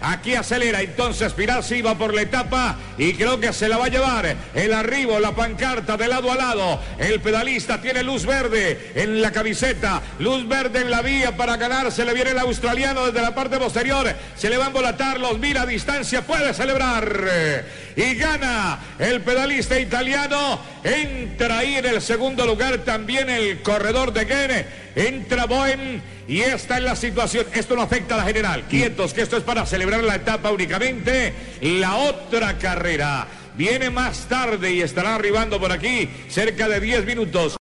Aquí acelera entonces Pirazzi va por la etapa y creo que se la va a llevar el arribo, la pancarta de lado a lado. El pedalista tiene luz verde en la camiseta, luz verde en la vía para ganar. Se le viene el australiano desde la parte posterior. Se le va a embolatar, los mira a distancia, puede celebrar. Y gana el pedalista italiano. Entra ahí en el segundo lugar también el corredor de Gene. Entra Bohem y esta es la situación. Esto no afecta a la general. Quietos, que esto es para celebrar la etapa únicamente. La otra carrera viene más tarde y estará arribando por aquí cerca de 10 minutos.